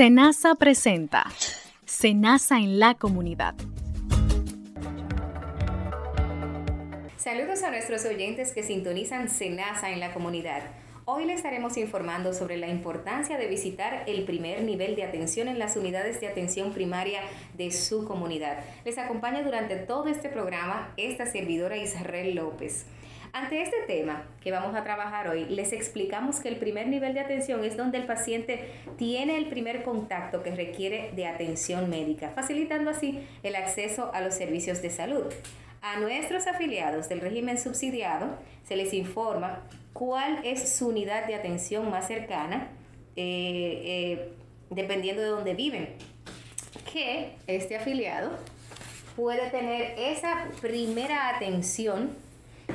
Senasa presenta Senasa en la comunidad. Saludos a nuestros oyentes que sintonizan Senasa en la comunidad. Hoy les estaremos informando sobre la importancia de visitar el primer nivel de atención en las unidades de atención primaria de su comunidad. Les acompaña durante todo este programa esta servidora Israel López. Ante este tema que vamos a trabajar hoy, les explicamos que el primer nivel de atención es donde el paciente tiene el primer contacto que requiere de atención médica, facilitando así el acceso a los servicios de salud. A nuestros afiliados del régimen subsidiado se les informa cuál es su unidad de atención más cercana, eh, eh, dependiendo de dónde viven. Que este afiliado puede tener esa primera atención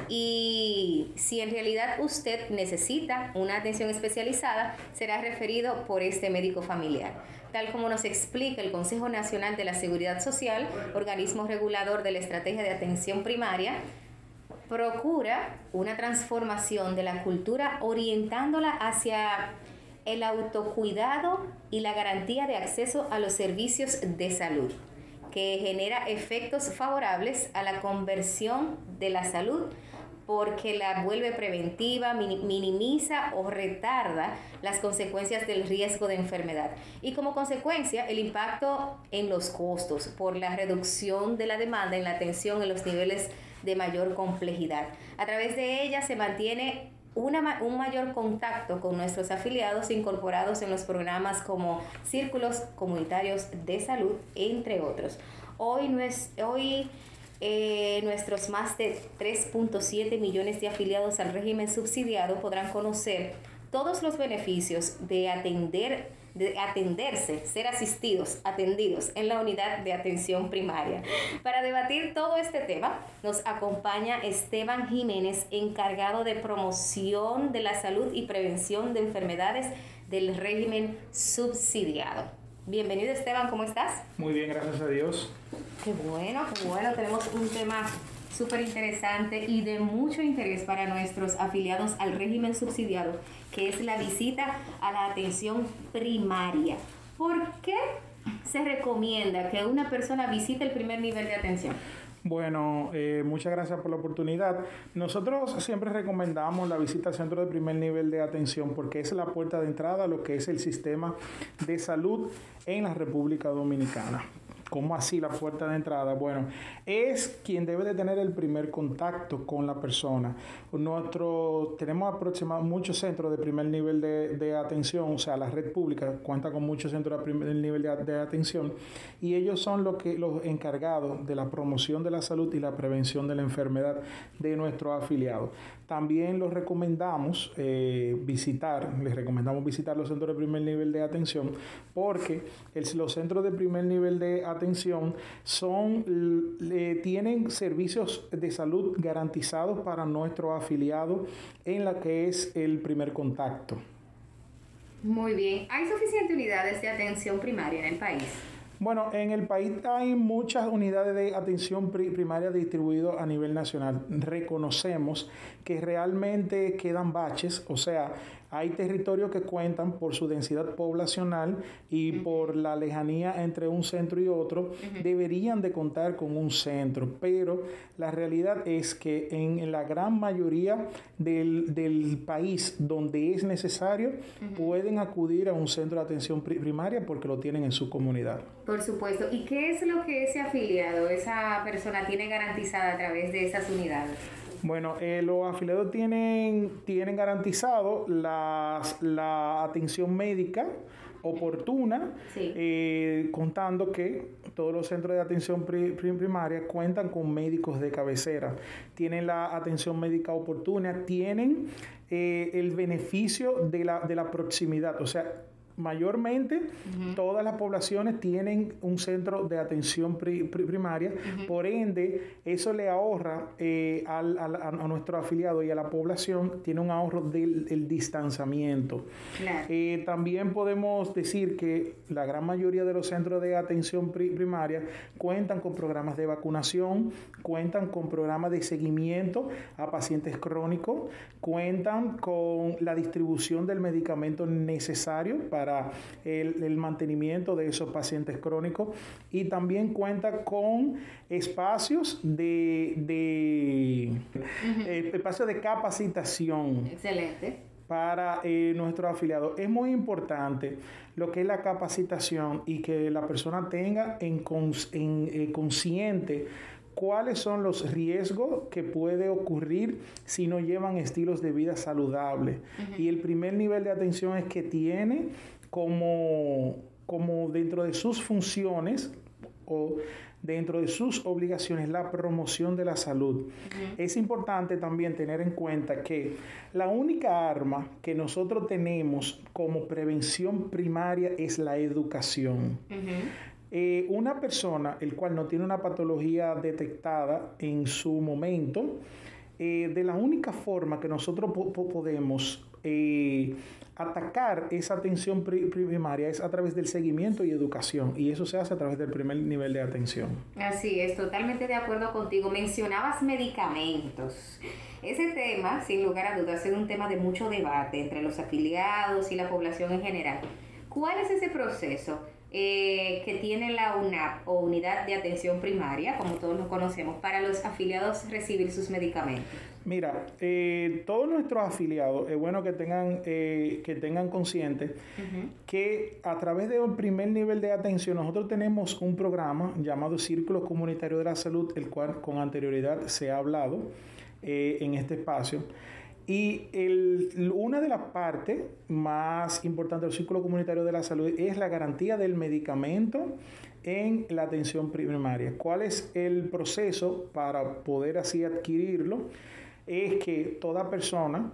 y si en realidad usted necesita una atención especializada, será referido por este médico familiar. Tal como nos explica el Consejo Nacional de la Seguridad Social, organismo regulador de la estrategia de atención primaria, procura una transformación de la cultura orientándola hacia el autocuidado y la garantía de acceso a los servicios de salud que genera efectos favorables a la conversión de la salud porque la vuelve preventiva, minimiza o retarda las consecuencias del riesgo de enfermedad. Y como consecuencia, el impacto en los costos por la reducción de la demanda en la atención en los niveles de mayor complejidad. A través de ella se mantiene una, un mayor contacto con nuestros afiliados incorporados en los programas como círculos comunitarios de salud, entre otros. Hoy, no es, hoy eh, nuestros más de 3.7 millones de afiliados al régimen subsidiado podrán conocer todos los beneficios de atender de atenderse, ser asistidos, atendidos en la unidad de atención primaria. Para debatir todo este tema, nos acompaña Esteban Jiménez, encargado de promoción de la salud y prevención de enfermedades del régimen subsidiado. Bienvenido Esteban, ¿cómo estás? Muy bien, gracias a Dios. Qué bueno, qué bueno. Tenemos un tema súper interesante y de mucho interés para nuestros afiliados al régimen subsidiado, que es la visita a la atención primaria. ¿Por qué se recomienda que una persona visite el primer nivel de atención? Bueno, eh, muchas gracias por la oportunidad. Nosotros siempre recomendamos la visita al centro de primer nivel de atención porque es la puerta de entrada a lo que es el sistema de salud en la República Dominicana. ¿Cómo así la puerta de entrada? Bueno, es quien debe de tener el primer contacto con la persona. Nuestro, tenemos aproximadamente muchos centros de primer nivel de, atención, o sea, la red pública cuenta con muchos centros de primer nivel de, de, atención y ellos son los, que, los encargados de la promoción de la salud y la prevención de la enfermedad de nuestros afiliados. También los recomendamos eh, visitar, les recomendamos visitar los centros de primer nivel de atención porque los centros de primer nivel de atención son, tienen servicios de salud garantizados para nuestros afiliados en la que es el primer contacto. Muy bien. ¿Hay suficientes unidades de atención primaria en el país? Bueno, en el país hay muchas unidades de atención primaria distribuidas a nivel nacional. Reconocemos que realmente quedan baches, o sea, hay territorios que cuentan por su densidad poblacional y por la lejanía entre un centro y otro, deberían de contar con un centro, pero la realidad es que en, la gran mayoría del, país donde es necesario, pueden acudir a un centro de atención primaria porque lo tienen en su comunidad. Por supuesto. ¿Y qué es lo que ese afiliado, esa persona tiene garantizada a través de esas unidades? Bueno, eh, los afiliados tienen, tienen garantizado la atención médica oportuna, eh, contando que todos los centros de atención primaria cuentan con médicos de cabecera, tienen la atención médica oportuna, tienen eh, el beneficio de la, de la proximidad, o sea, mayormente todas las poblaciones tienen un centro de atención primaria, por ende eso le ahorra eh, al, a nuestro afiliado y a la población, tiene un ahorro del distanciamiento. Eh, también podemos decir que la gran mayoría de los centros de atención primaria cuentan con programas de vacunación, cuentan con programas de seguimiento a pacientes crónicos, cuentan con la distribución del medicamento necesario para para el, mantenimiento de esos pacientes crónicos y también cuenta con espacios de, de eh, espacios de capacitación. Excelente para eh, nuestros afiliados. Es muy importante lo que es la capacitación y que la persona tenga en, en consciente cuáles son los riesgos que puede ocurrir si no llevan estilos de vida saludables. Y el primer nivel de atención es que tiene como, como dentro de sus funciones o dentro de sus obligaciones la promoción de la salud. Es importante también tener en cuenta que la única arma que nosotros tenemos como prevención primaria es la educación. Eh, una persona, el cual no tiene una patología detectada en su momento, eh, de la única forma que nosotros podemos eh, atacar esa atención primaria es a través del seguimiento y educación, y eso se hace a través del primer nivel de atención. Así es, totalmente de acuerdo contigo. Mencionabas medicamentos. Ese tema, sin lugar a dudas, es un tema de mucho debate entre los afiliados y la población en general. ¿Cuál es ese proceso? Eh, que tiene la UNAP o Unidad de Atención Primaria, como todos lo conocemos, para los afiliados recibir sus medicamentos? Mira, eh, todos nuestros afiliados, es bueno que tengan, eh, que tengan consciente que a través de un primer nivel de atención nosotros tenemos un programa llamado Círculo Comunitario de la Salud, el cual con anterioridad se ha hablado en este espacio y el, una de las partes más importantes del círculo comunitario de la salud es la garantía del medicamento en la atención primaria. ¿Cuál es el proceso para poder así adquirirlo? Es que toda persona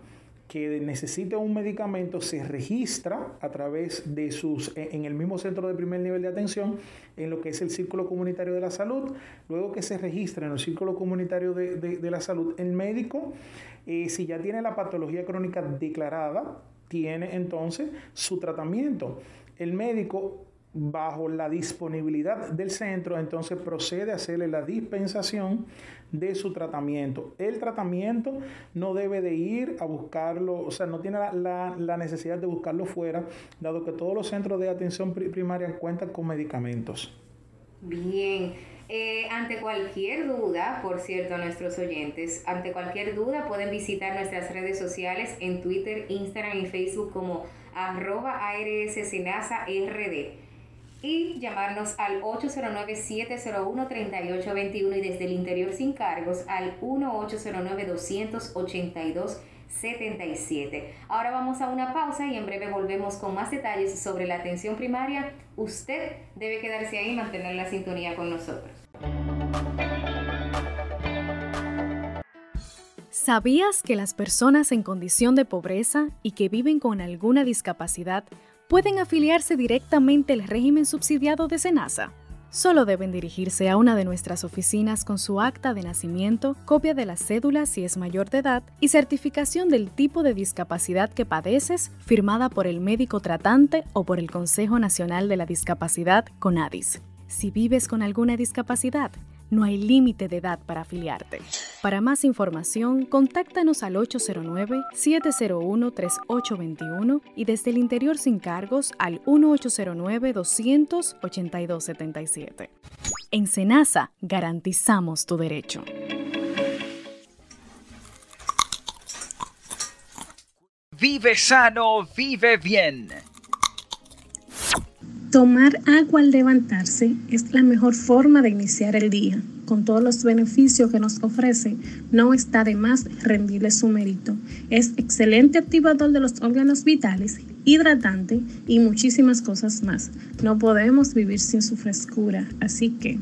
que necesite un medicamento se registra a través de sus, en el mismo centro de primer nivel de atención, en lo que es el Círculo Comunitario de la Salud. Luego que se registra en el Círculo Comunitario de, de, la Salud, el médico, eh, si ya tiene la patología crónica declarada, tiene entonces su tratamiento. El médico bajo la disponibilidad del centro, entonces procede a hacerle la dispensación de su tratamiento. El tratamiento no debe de ir a buscarlo, o sea, no tiene la, necesidad de buscarlo fuera, dado que todos los centros de atención primaria cuentan con medicamentos. Bien. Eh, ante cualquier duda, por cierto, nuestros oyentes, ante cualquier duda pueden visitar nuestras redes sociales en Twitter, Instagram y Facebook como arroba RD y llamarnos al 809-701-3821 y desde el interior sin cargos al 1-809-282-77. Ahora vamos a una pausa y en breve volvemos con más detalles sobre la atención primaria. Usted debe quedarse ahí y mantener la sintonía con nosotros. ¿Sabías que las personas en condición de pobreza y que viven con alguna discapacidad pueden afiliarse directamente al régimen subsidiado de SENASA. Solo deben dirigirse a una de nuestras oficinas con su acta de nacimiento, copia de la cédula si es mayor de edad y certificación del tipo de discapacidad que padeces firmada por el médico tratante o por el Consejo Nacional de la Discapacidad CONADIS. Si vives con alguna discapacidad, no hay límite de edad para afiliarte. Para más información, contáctanos al 809-701-3821 y desde el interior sin cargos al 1809-282-77. En Senasa garantizamos tu derecho. Vive sano, vive bien. Tomar agua al levantarse es la mejor forma de iniciar el día. Con todos los beneficios que nos ofrece, no está de más rendirle su mérito. Es excelente activador de los órganos vitales, hidratante y muchísimas cosas más. No podemos vivir sin su frescura, así que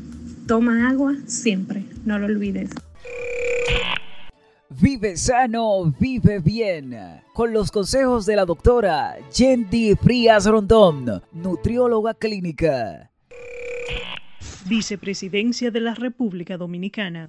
toma agua siempre, no lo olvides. Vive sano, vive bien. Con los consejos de la doctora Yendi Frías Rondón, nutrióloga clínica. Vicepresidencia de la República Dominicana.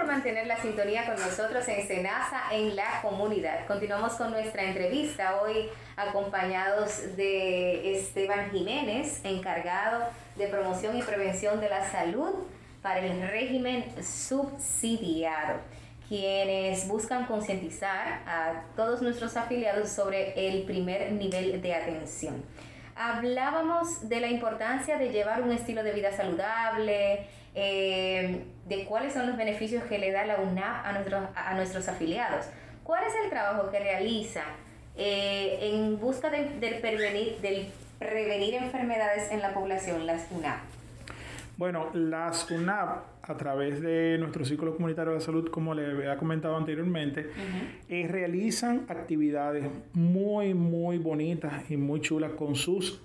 Por mantener la sintonía con nosotros en Senasa en la comunidad. Continuamos con nuestra entrevista hoy acompañados de Esteban Jiménez, encargado de promoción y prevención de la salud para el régimen subsidiado, quienes buscan concientizar a todos nuestros afiliados sobre el primer nivel de atención. Hablábamos de la importancia de llevar un estilo de vida saludable, eh, de cuáles son los beneficios que le da la UNAP a nuestros, a nuestros afiliados. ¿Cuál es el trabajo que realiza eh, en busca de, prevenir, del prevenir enfermedades en la población, las UNAP? Bueno, las UNAP, a través de nuestro ciclo comunitario de salud, como le había comentado anteriormente, eh, realizan actividades muy, muy bonitas y muy chulas con, sus,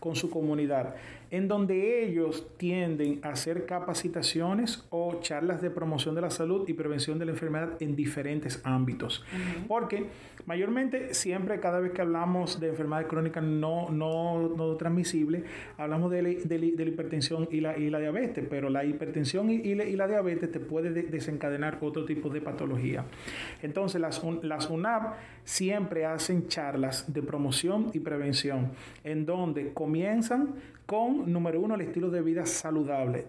con su comunidad en donde ellos tienden a hacer capacitaciones o charlas de promoción de la salud y prevención de la enfermedad en diferentes ámbitos. Porque mayormente siempre cada vez que hablamos de enfermedades crónicas no, no, no transmisibles, hablamos de, la hipertensión y la, y la diabetes, pero la hipertensión y, la, diabetes te puede desencadenar otro tipo de patología. Entonces las, las UNAP siempre hacen charlas de promoción y prevención en donde comienzan con, número uno, el estilo de vida saludable,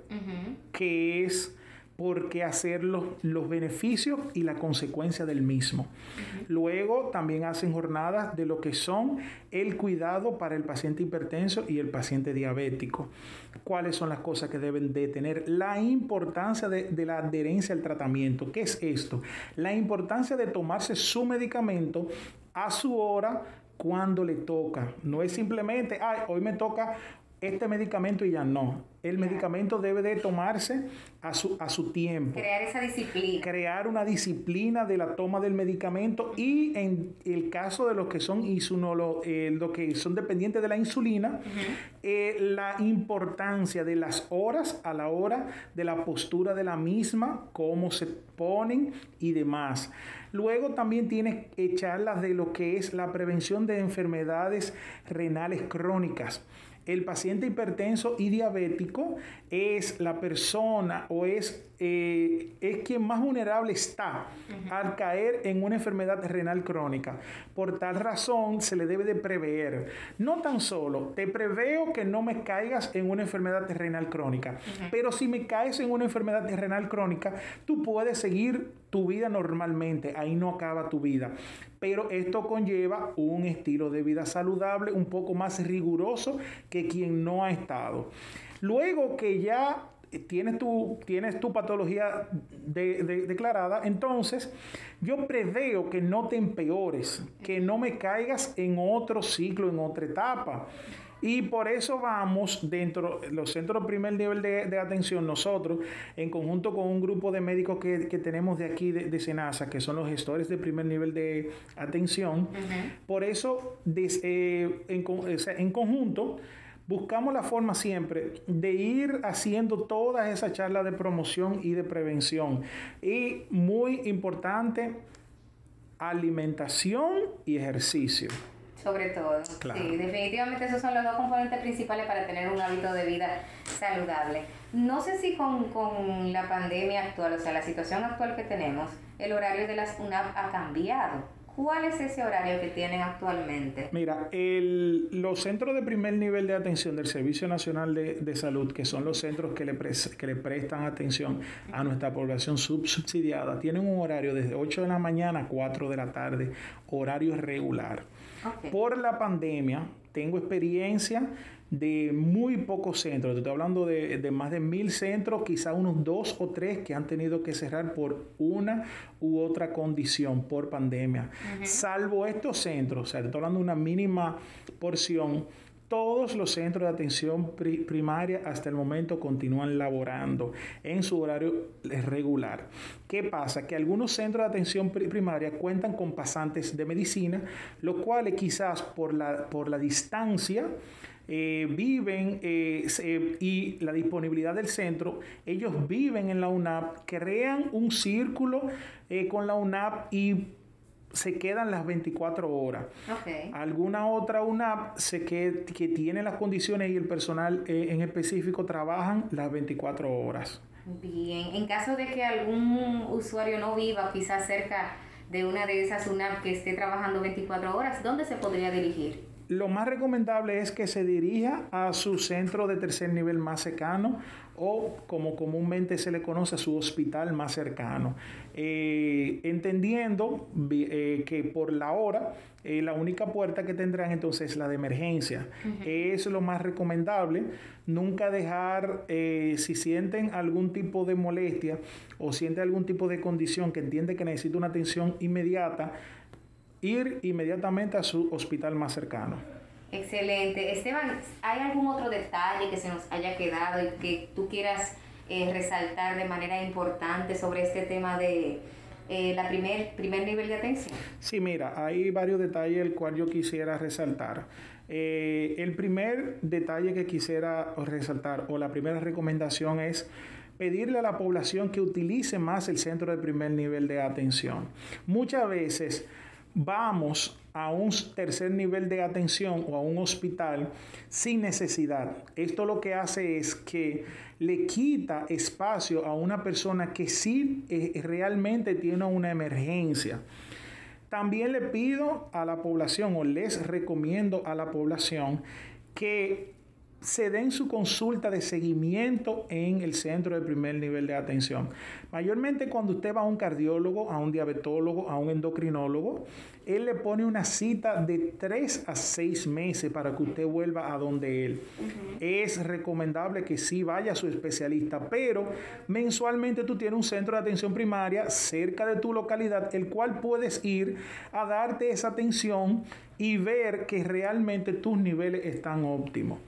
que es por qué hacer los, beneficios y la consecuencia del mismo. Luego también hacen jornadas de lo que son el cuidado para el paciente hipertenso y el paciente diabético. ¿Cuáles son las cosas que deben de tener? La importancia de, de la adherencia al tratamiento. ¿Qué es esto? La importancia de tomarse su medicamento a su hora cuando le toca. No es simplemente, ay, hoy me toca este medicamento y ya no. El medicamento debe de tomarse a su, a su tiempo. Crear esa disciplina. Crear una disciplina de la toma del medicamento y en el caso de los que son insunolo, eh, que son dependientes de la insulina, eh, la importancia de las horas a la hora de la postura de la misma, cómo se ponen y demás. Luego también tiene charlas de lo que es la prevención de enfermedades renales crónicas el paciente hipertenso y diabético es la persona o es, eh, es quien más vulnerable está al caer en una enfermedad renal crónica. Por tal razón se le debe de prever. No tan solo, te preveo que no me caigas en una enfermedad renal crónica, pero si me caes en una enfermedad renal crónica, tú puedes seguir tu vida normalmente, ahí no acaba tu vida. Pero esto conlleva un estilo de vida saludable, un poco más riguroso que quien no ha estado. Luego que ya tienes tu, tienes tu patología declarada, entonces yo preveo que no te empeores, que no me caigas en otro ciclo, en otra etapa. Y por eso vamos dentro de los centros de primer nivel de, atención, nosotros, en conjunto con un grupo de médicos que, tenemos de aquí de, Senasa, que son los gestores de primer nivel de atención, por eso eh, en, conjunto buscamos la forma siempre de ir haciendo todas esas charlas de promoción y de prevención. Y muy importante, alimentación y ejercicio sobre todo. Sí, definitivamente esos son los dos componentes principales para tener un hábito de vida saludable. No sé si con, con la pandemia actual, o sea, la situación actual que tenemos, el horario de las UNAP ha cambiado. ¿Cuál es ese horario que tienen actualmente? Mira, el, los centros de primer nivel de atención del Servicio Nacional de, de Salud, que son los centros que le, que le prestan atención a nuestra población subsidiada, tienen un horario desde 8 de la mañana a 4 de la tarde, horario regular. Por la pandemia, tengo experiencia de muy pocos centros. Te estoy hablando de, más de mil centros, quizá unos dos o tres que han tenido que cerrar por una u otra condición, por pandemia. Salvo estos centros, o sea, te estoy hablando de una mínima porción Todos los centros de atención primaria hasta el momento continúan laborando en su horario regular. ¿Qué pasa? Que algunos centros de atención primaria cuentan con pasantes de medicina, lo cual quizás por la, por la distancia eh, viven eh, y la disponibilidad del centro, ellos viven en la UNAP, crean un círculo eh, con la UNAP y se quedan las 24 horas. Alguna otra UNAP se que, que tiene las condiciones y el personal eh, en específico trabajan las 24 horas. Bien, en caso de que algún usuario no viva quizás cerca de una de esas UNAP que esté trabajando 24 horas, ¿dónde se podría dirigir? Lo más recomendable es que se dirija a su centro de tercer nivel más cercano o como comúnmente se le conoce a su hospital más cercano, eh, entendiendo eh, que por la hora eh, la única puerta que tendrán entonces es la de emergencia. Es lo más recomendable, nunca dejar, si sienten algún tipo de molestia o sienten algún tipo de condición que entiende que necesita una atención inmediata, ir inmediatamente a su hospital más cercano. Excelente. Esteban, ¿hay algún otro detalle que se nos haya quedado y que tú quieras eh, resaltar de manera importante sobre este tema de eh, la primer, primer nivel de atención? Sí, mira, hay varios detalles el cual yo quisiera resaltar. Eh, el primer detalle que quisiera resaltar o la primera recomendación es pedirle a la población que utilice más el centro de primer nivel de atención. Muchas veces vamos a un tercer nivel de atención o a un hospital sin necesidad. Esto lo que hace es que le quita espacio a una persona que sí eh, realmente tiene una emergencia. También le pido a la población o les recomiendo a la población que se den su consulta de seguimiento en el centro de primer nivel de atención. Mayormente cuando usted va a un cardiólogo, a un diabetólogo, a un endocrinólogo, él le pone una cita de 3 a 6 meses para que usted vuelva a donde él. Es recomendable que sí vaya a su especialista, pero mensualmente tú tienes un centro de atención primaria cerca de tu localidad, el cual puedes ir a darte esa atención y ver que realmente tus niveles están óptimos.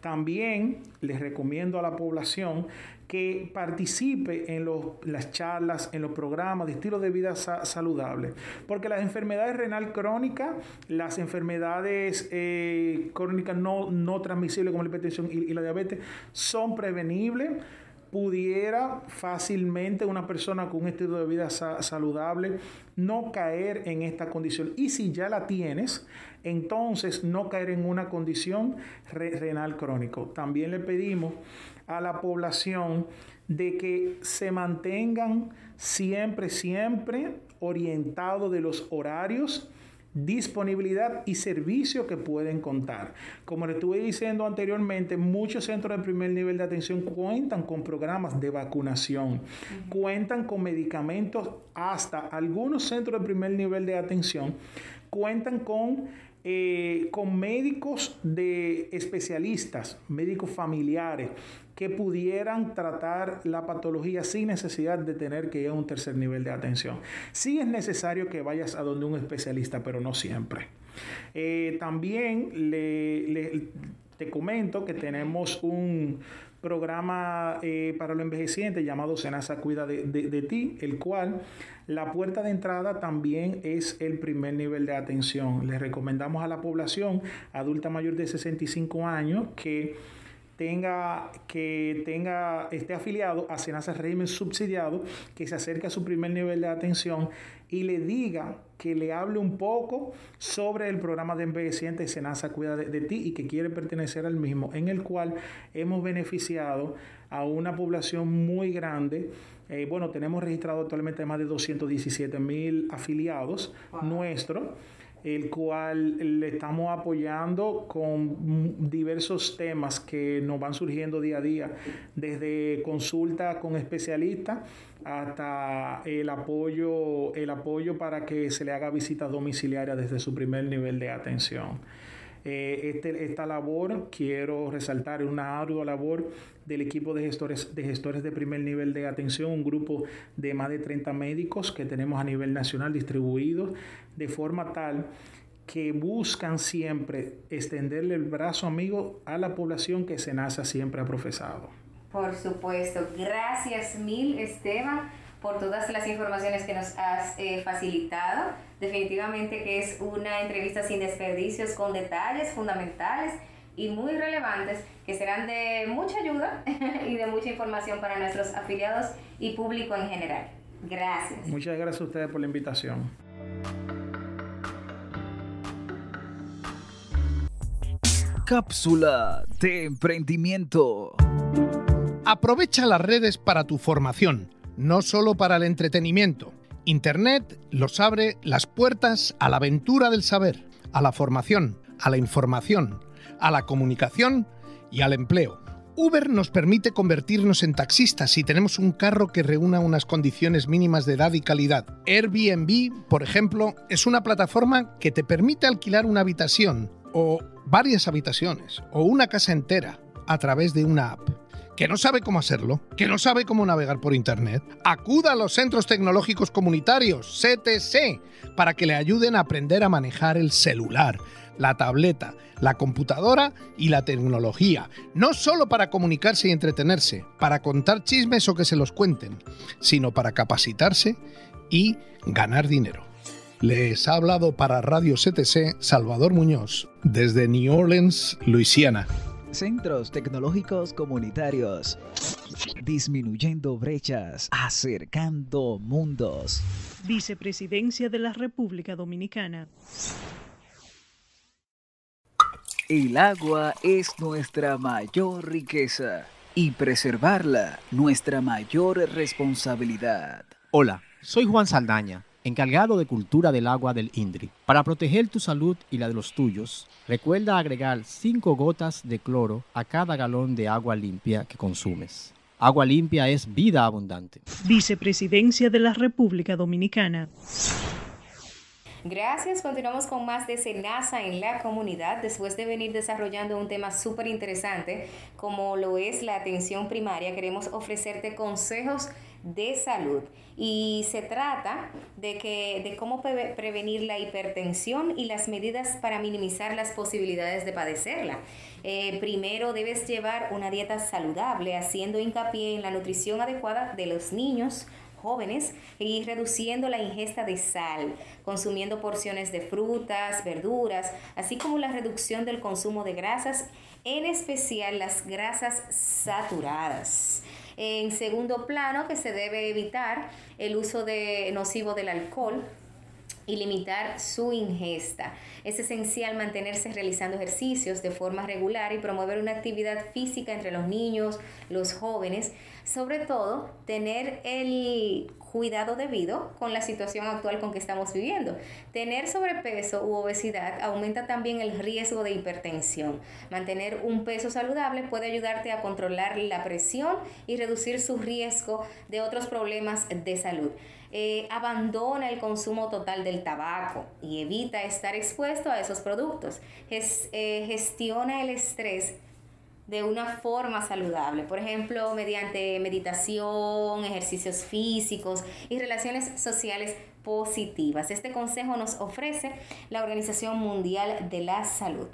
También les recomiendo a la población que participe en las charlas, en los programas de estilo de vida saludable, porque las enfermedades renal crónicas, las enfermedades eh, crónicas no, no transmisibles como la hipertensión y, y la diabetes son prevenibles pudiera fácilmente una persona con un estilo de vida saludable no caer en esta condición. Y si ya la tienes, entonces no caer en una condición renal crónico. También le pedimos a la población de que se mantengan siempre, siempre orientados de los horarios disponibilidad y servicio que pueden contar. Como le estuve diciendo anteriormente, muchos centros de primer nivel de atención cuentan con programas de vacunación, cuentan con medicamentos, hasta algunos centros de primer nivel de atención cuentan con eh, con médicos de especialistas, médicos familiares, que pudieran tratar la patología sin necesidad de tener que ir a un tercer nivel de atención. Sí es necesario que vayas a donde un especialista, pero no siempre. Eh, también le, te comento que tenemos un programa eh, para los envejecientes llamado Senasa Cuida de, de, ti, el cual la puerta de entrada también es el primer nivel de atención. Les recomendamos a la población adulta mayor de 65 años que tenga, que tenga, esté afiliado a Senasa Régimen Subsidiado, que se acerque a su primer nivel de atención y le diga que le hable un poco sobre el programa de envejecientes Senasa Cuida de, ti y que quiere pertenecer al mismo, en el cual hemos beneficiado a una población muy grande. Eh, bueno, tenemos registrado actualmente más de 217 mil afiliados nuestros el cual le estamos apoyando con diversos temas que nos van surgiendo día a día, desde consulta con especialistas hasta el apoyo, el apoyo para que se le haga visitas domiciliarias desde su primer nivel de atención. Eh, este, esta labor, quiero resaltar, es una ardua labor del equipo de gestores, de gestores de primer nivel de atención, un grupo de más de 30 médicos que tenemos a nivel nacional distribuidos de forma tal que buscan siempre extenderle el brazo amigo a la población que SENASA siempre ha profesado. Por supuesto. Gracias mil, Esteban, por todas las informaciones que nos has eh, facilitado. Definitivamente que es una entrevista sin desperdicios, con detalles fundamentales y muy relevantes que serán de mucha ayuda y de mucha información para nuestros afiliados y público en general. Gracias. Muchas gracias a ustedes por la invitación. Cápsula de emprendimiento. Aprovecha las redes para tu formación, no solo para el entretenimiento. Internet los abre las puertas a la aventura del saber, a la formación, a la información, a la comunicación y al empleo. Uber nos permite convertirnos en taxistas si tenemos un carro que reúna unas condiciones mínimas de edad y calidad. Airbnb, por ejemplo, es una plataforma que te permite alquilar una habitación o varias habitaciones o una casa entera a través de una app. ¿Que no sabe cómo hacerlo? ¿Que no sabe cómo navegar por Internet? Acuda a los Centros Tecnológicos Comunitarios, CTC, para que le ayuden a aprender a manejar el celular la tableta, la computadora y la tecnología, no solo para comunicarse y entretenerse, para contar chismes o que se los cuenten, sino para capacitarse y ganar dinero. Les ha hablado para Radio CTC Salvador Muñoz, desde New Orleans, Luisiana. Centros tecnológicos comunitarios. Disminuyendo brechas, acercando mundos. Vicepresidencia de la República Dominicana. El agua es nuestra mayor riqueza y preservarla nuestra mayor responsabilidad. Hola, soy Juan Saldaña, encargado de cultura del agua del INDRI. Para proteger tu salud y la de los tuyos, recuerda agregar 5 gotas de cloro a cada galón de agua limpia que consumes. Agua limpia es vida abundante. Vicepresidencia de la República Dominicana. Gracias. Continuamos con más de Senasa en la comunidad después de venir desarrollando un tema súper interesante como lo es la atención primaria. Queremos ofrecerte consejos de salud y se trata de que de cómo prevenir la hipertensión y las medidas para minimizar las posibilidades de padecerla. Eh, primero debes llevar una dieta saludable haciendo hincapié en la nutrición adecuada de los niños jóvenes y reduciendo la ingesta de sal, consumiendo porciones de frutas, verduras, así como la reducción del consumo de grasas, en especial las grasas saturadas. En segundo plano, que se debe evitar el uso de nocivo del alcohol y limitar su ingesta. Es esencial mantenerse realizando ejercicios de forma regular y promover una actividad física entre los niños, los jóvenes, sobre todo tener el cuidado debido con la situación actual con que estamos viviendo. Tener sobrepeso u obesidad aumenta también el riesgo de hipertensión. Mantener un peso saludable puede ayudarte a controlar la presión y reducir su riesgo de otros problemas de salud. Eh, abandona el consumo total del tabaco y evita estar expuesto a esos productos. Eh, gestiona el estrés de una forma saludable, por ejemplo, mediante meditación, ejercicios físicos y relaciones sociales positivas. Este consejo nos ofrece la Organización Mundial de la Salud.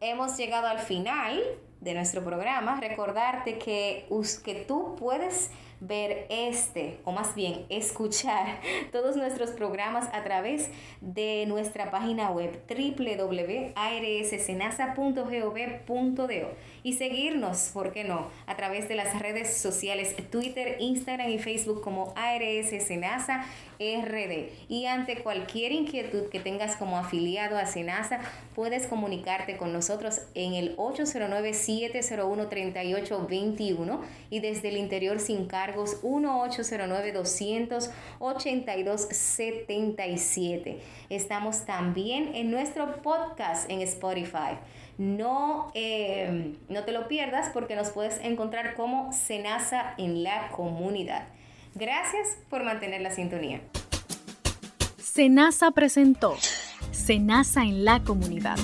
Hemos llegado al final de nuestro programa. Recordarte que, que tú puedes ver este, o más bien escuchar todos nuestros programas a través de nuestra página web www.arssenasa.gov.do y seguirnos, ¿por qué no?, a través de las redes sociales Twitter, Instagram y Facebook como ARS Senasa RD. Y ante cualquier inquietud que tengas como afiliado a Senasa, puedes comunicarte con nosotros en el 809-701-3821 y desde el interior sin cargos 1-809-282-77. Estamos también en nuestro podcast en Spotify. No, eh, no te lo pierdas porque nos puedes encontrar como Senasa en la comunidad. Gracias por mantener la sintonía. Senasa presentó Senasa en la comunidad